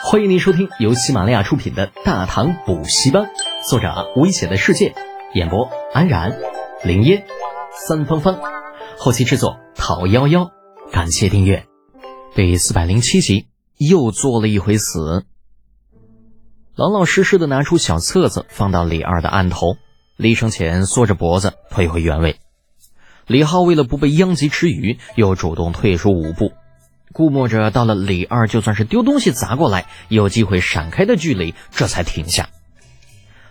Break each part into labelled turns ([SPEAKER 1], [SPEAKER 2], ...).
[SPEAKER 1] 欢迎您收听由喜马拉雅出品的《大唐补习班》，作者危险的世界，演播安然、林烟、三芳芳，后期制作陶幺幺。感谢订阅。第四百零七集，又做了一回死。老老实实的拿出小册子，放到李二的案头。李承前缩着脖子退回原位。李浩为了不被殃及池鱼，又主动退出五步。估摸着到了李二就算是丢东西砸过来，有机会闪开的距离，这才停下。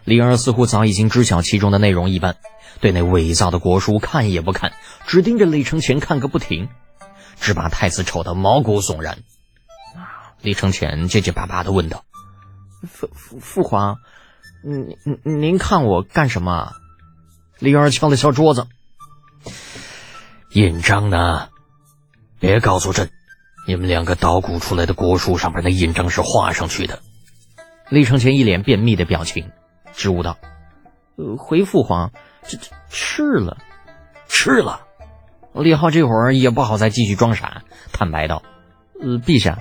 [SPEAKER 1] 李二似乎早已经知晓其中的内容一般，对那伪造的国书看也不看，只盯着李承前看个不停，只把太子瞅得毛骨悚然。李承前结结巴巴地问道：“父父父皇，您您您看我干什么？”李二敲了敲桌子：“
[SPEAKER 2] 印章呢？别告诉朕。”你们两个捣鼓出来的国书上面的印章是画上去的。
[SPEAKER 1] 李承乾一脸便秘的表情，支吾道：“呃，回父皇，这这吃了，
[SPEAKER 2] 吃了。”
[SPEAKER 1] 李浩这会儿也不好再继续装傻，坦白道：“呃，陛下，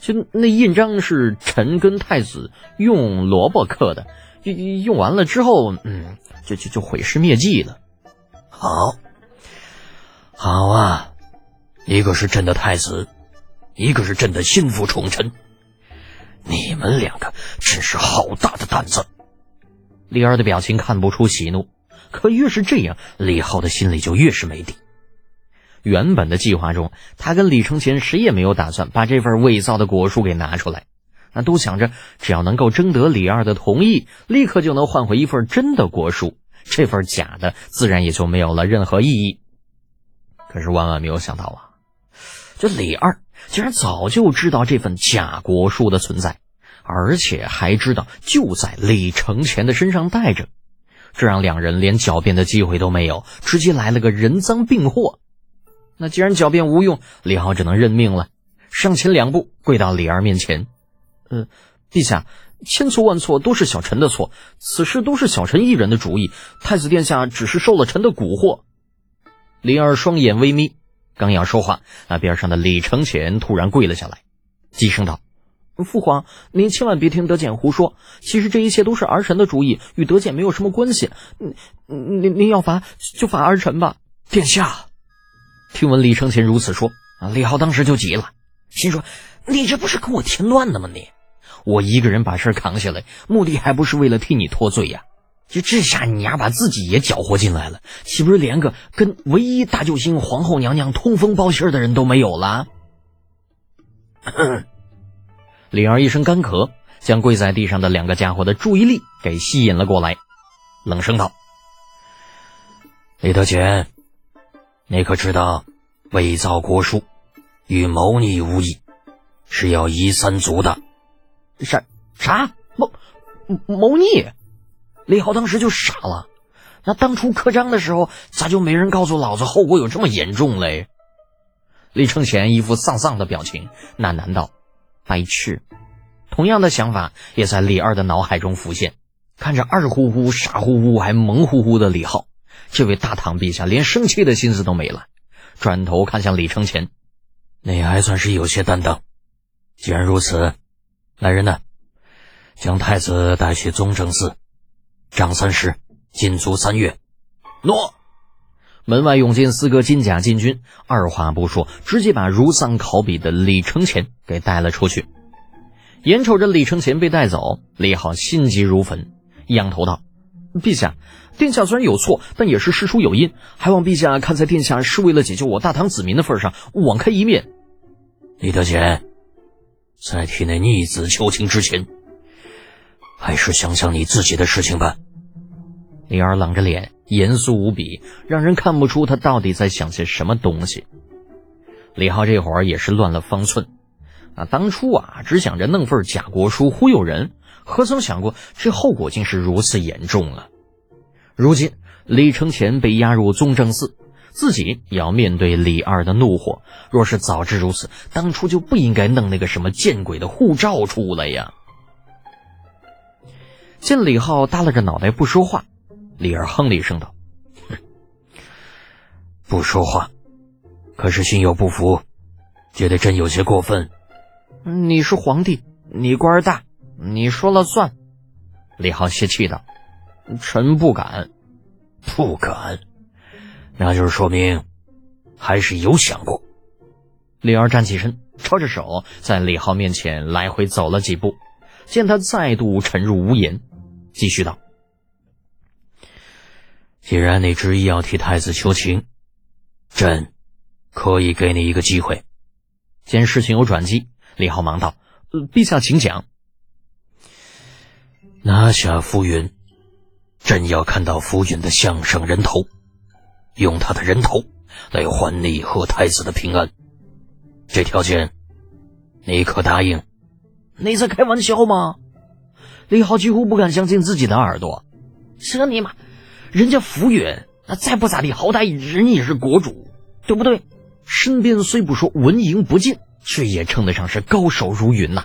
[SPEAKER 1] 就那印章是臣跟太子用萝卜刻的，用用完了之后，嗯，就就就毁尸灭迹了。”
[SPEAKER 2] 好，好啊，你可是朕的太子。一个是朕的心腹宠臣，你们两个真是好大的胆子！
[SPEAKER 1] 李二的表情看不出喜怒，可越是这样，李浩的心里就越是没底。原本的计划中，他跟李承前谁也没有打算把这份伪造的果书给拿出来，那都想着只要能够征得李二的同意，立刻就能换回一份真的国书，这份假的自然也就没有了任何意义。可是万万没有想到啊，这李二。竟然早就知道这份假国书的存在，而且还知道就在李承前的身上带着，这让两人连狡辩的机会都没有，直接来了个人赃并获。那既然狡辩无用，李浩只能认命了，上前两步跪到李二面前：“呃，陛下，千错万错都是小臣的错，此事都是小臣一人的主意，太子殿下只是受了臣的蛊惑。”李二双眼微眯。刚要说话，那边上的李承乾突然跪了下来，低声道：“父皇，您千万别听德简胡说，其实这一切都是儿臣的主意，与德简没有什么关系。您您您要罚就罚儿臣吧。”
[SPEAKER 2] 殿下，
[SPEAKER 1] 听闻李承乾如此说，啊，李浩当时就急了，心说：“你这不是给我添乱呢吗？你，我一个人把事扛下来，目的还不是为了替你脱罪呀？”就这下，你丫把自己也搅和进来了，岂不是连个跟唯一大救星皇后娘娘通风报信的人都没有了？李二一声干咳，将跪在地上的两个家伙的注意力给吸引了过来，冷声道：“
[SPEAKER 2] 李德全，你可知道，伪造国书与谋逆无异，是要夷三族的？
[SPEAKER 1] 啥啥谋谋逆？”李浩当时就傻了，那当初刻章的时候，咋就没人告诉老子后果有这么严重嘞？李承前一副丧丧的表情，喃喃道：“白痴。”同样的想法也在李二的脑海中浮现。看着二乎乎、傻乎乎还萌乎乎的李浩，这位大唐陛下连生气的心思都没了，转头看向李承前：“
[SPEAKER 2] 你还算是有些担当。既然如此，来人呐，将太子带去宗正寺。”张三十，禁足三月。
[SPEAKER 1] 诺。门外涌进四个金甲禁军，二话不说，直接把如丧考妣的李承前给带了出去。眼瞅着李承前被带走，李浩心急如焚，仰头道：“陛下，殿下虽然有错，但也是事出有因，还望陛下看在殿下是为了解救我大唐子民的份上，网开一面。”
[SPEAKER 2] 李德简，在替那逆子求情之前。还是想想你自己的事情吧。
[SPEAKER 1] 李二冷着脸，严肃无比，让人看不出他到底在想些什么东西。李浩这会儿也是乱了方寸，啊，当初啊，只想着弄份假国书忽悠人，何曾想过这后果竟是如此严重啊！如今李承前被押入宗正寺，自己也要面对李二的怒火。若是早知如此，当初就不应该弄那个什么见鬼的护照出来呀！见李浩耷拉着脑袋不说话，李二哼了一声道：“
[SPEAKER 2] 哼，不说话，可是心有不服，觉得朕有些过分。
[SPEAKER 1] 你是皇帝，你官大，你说了算。”李浩泄气道：“臣不敢，
[SPEAKER 2] 不敢，那就是说明还是有想过。”
[SPEAKER 1] 李二站起身，抄着手在李浩面前来回走了几步，见他再度沉入无言，继续道：“
[SPEAKER 2] 既然你执意要替太子求情，朕可以给你一个机会。”
[SPEAKER 1] 见事情有转机，李浩忙道：“，陛下请讲。
[SPEAKER 2] 拿下浮云，朕要看到浮云的项上人头，用他的人头来换你和太子的平安。这条件，你可答应？”
[SPEAKER 1] 你在开玩笑吗？李浩几乎不敢相信自己的耳朵。这尼玛，人家浮云那再不咋地，好歹人也是国主，对不对？身边虽不说文营不尽，却也称得上是高手如云呐。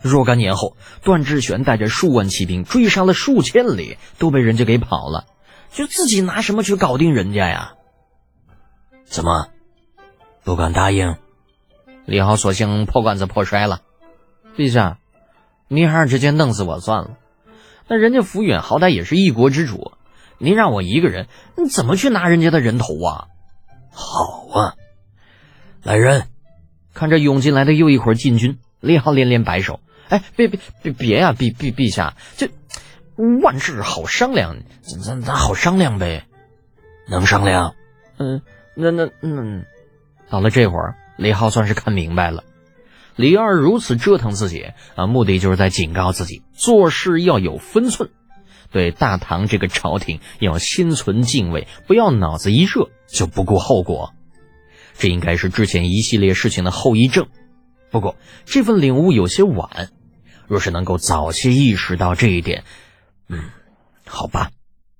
[SPEAKER 1] 若干年后，段志玄带着数万骑兵追杀了数千里，都被人家给跑了，就自己拿什么去搞定人家呀？
[SPEAKER 2] 怎么不敢答应？
[SPEAKER 1] 李浩索性破罐子破摔了。陛下，您还是直接弄死我算了。那人家福远好歹也是一国之主，您让我一个人，你怎么去拿人家的人头啊？
[SPEAKER 2] 好啊。来人，
[SPEAKER 1] 看着涌进来的又一伙禁军，李浩连连摆手：“哎，别别别别呀，陛陛陛下，这万事好商量，咱咱咱好商量呗，
[SPEAKER 2] 能商量？
[SPEAKER 1] 嗯，那那嗯，到了这会儿，李浩算是看明白了，李二如此折腾自己啊，目的就是在警告自己做事要有分寸，对大唐这个朝廷要心存敬畏，不要脑子一热就不顾后果。”这应该是之前一系列事情的后遗症，不过这份领悟有些晚。若是能够早些意识到这一点，嗯，好吧，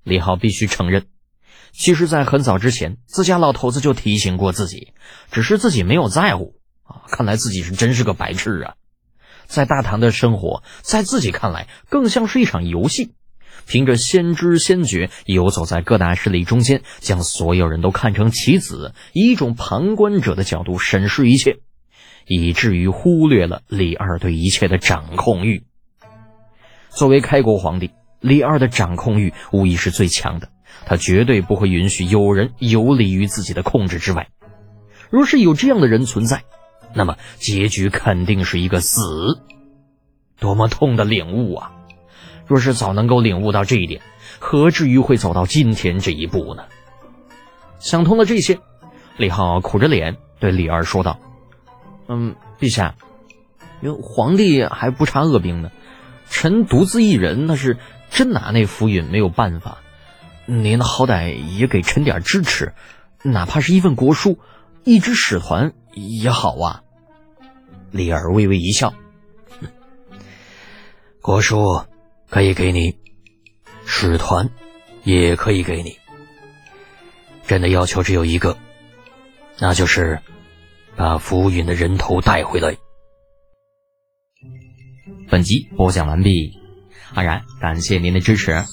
[SPEAKER 1] 李浩必须承认，其实，在很早之前，自家老头子就提醒过自己，只是自己没有在乎啊。看来自己是真是个白痴啊！在大唐的生活，在自己看来，更像是一场游戏。凭着先知先觉，游走在各大势力中间，将所有人都看成棋子，以一种旁观者的角度审视一切，以至于忽略了李二对一切的掌控欲。作为开国皇帝，李二的掌控欲无疑是最强的，他绝对不会允许有人游离于自己的控制之外。若是有这样的人存在，那么结局肯定是一个死。多么痛的领悟啊！若是早能够领悟到这一点，何至于会走到今天这一步呢？想通了这些，李浩苦着脸对李二说道：“嗯，陛下，因为皇帝还不差恶兵呢，臣独自一人那是真拿那浮云没有办法。您好歹也给臣点支持，哪怕是一份国书，一支使团也好啊。”李儿微微一笑：“
[SPEAKER 2] 国书。”可以给你，使团也可以给你。朕的要求只有一个，那就是把浮云的人头带回来。
[SPEAKER 1] 本集播讲完毕，安然感谢您的支持。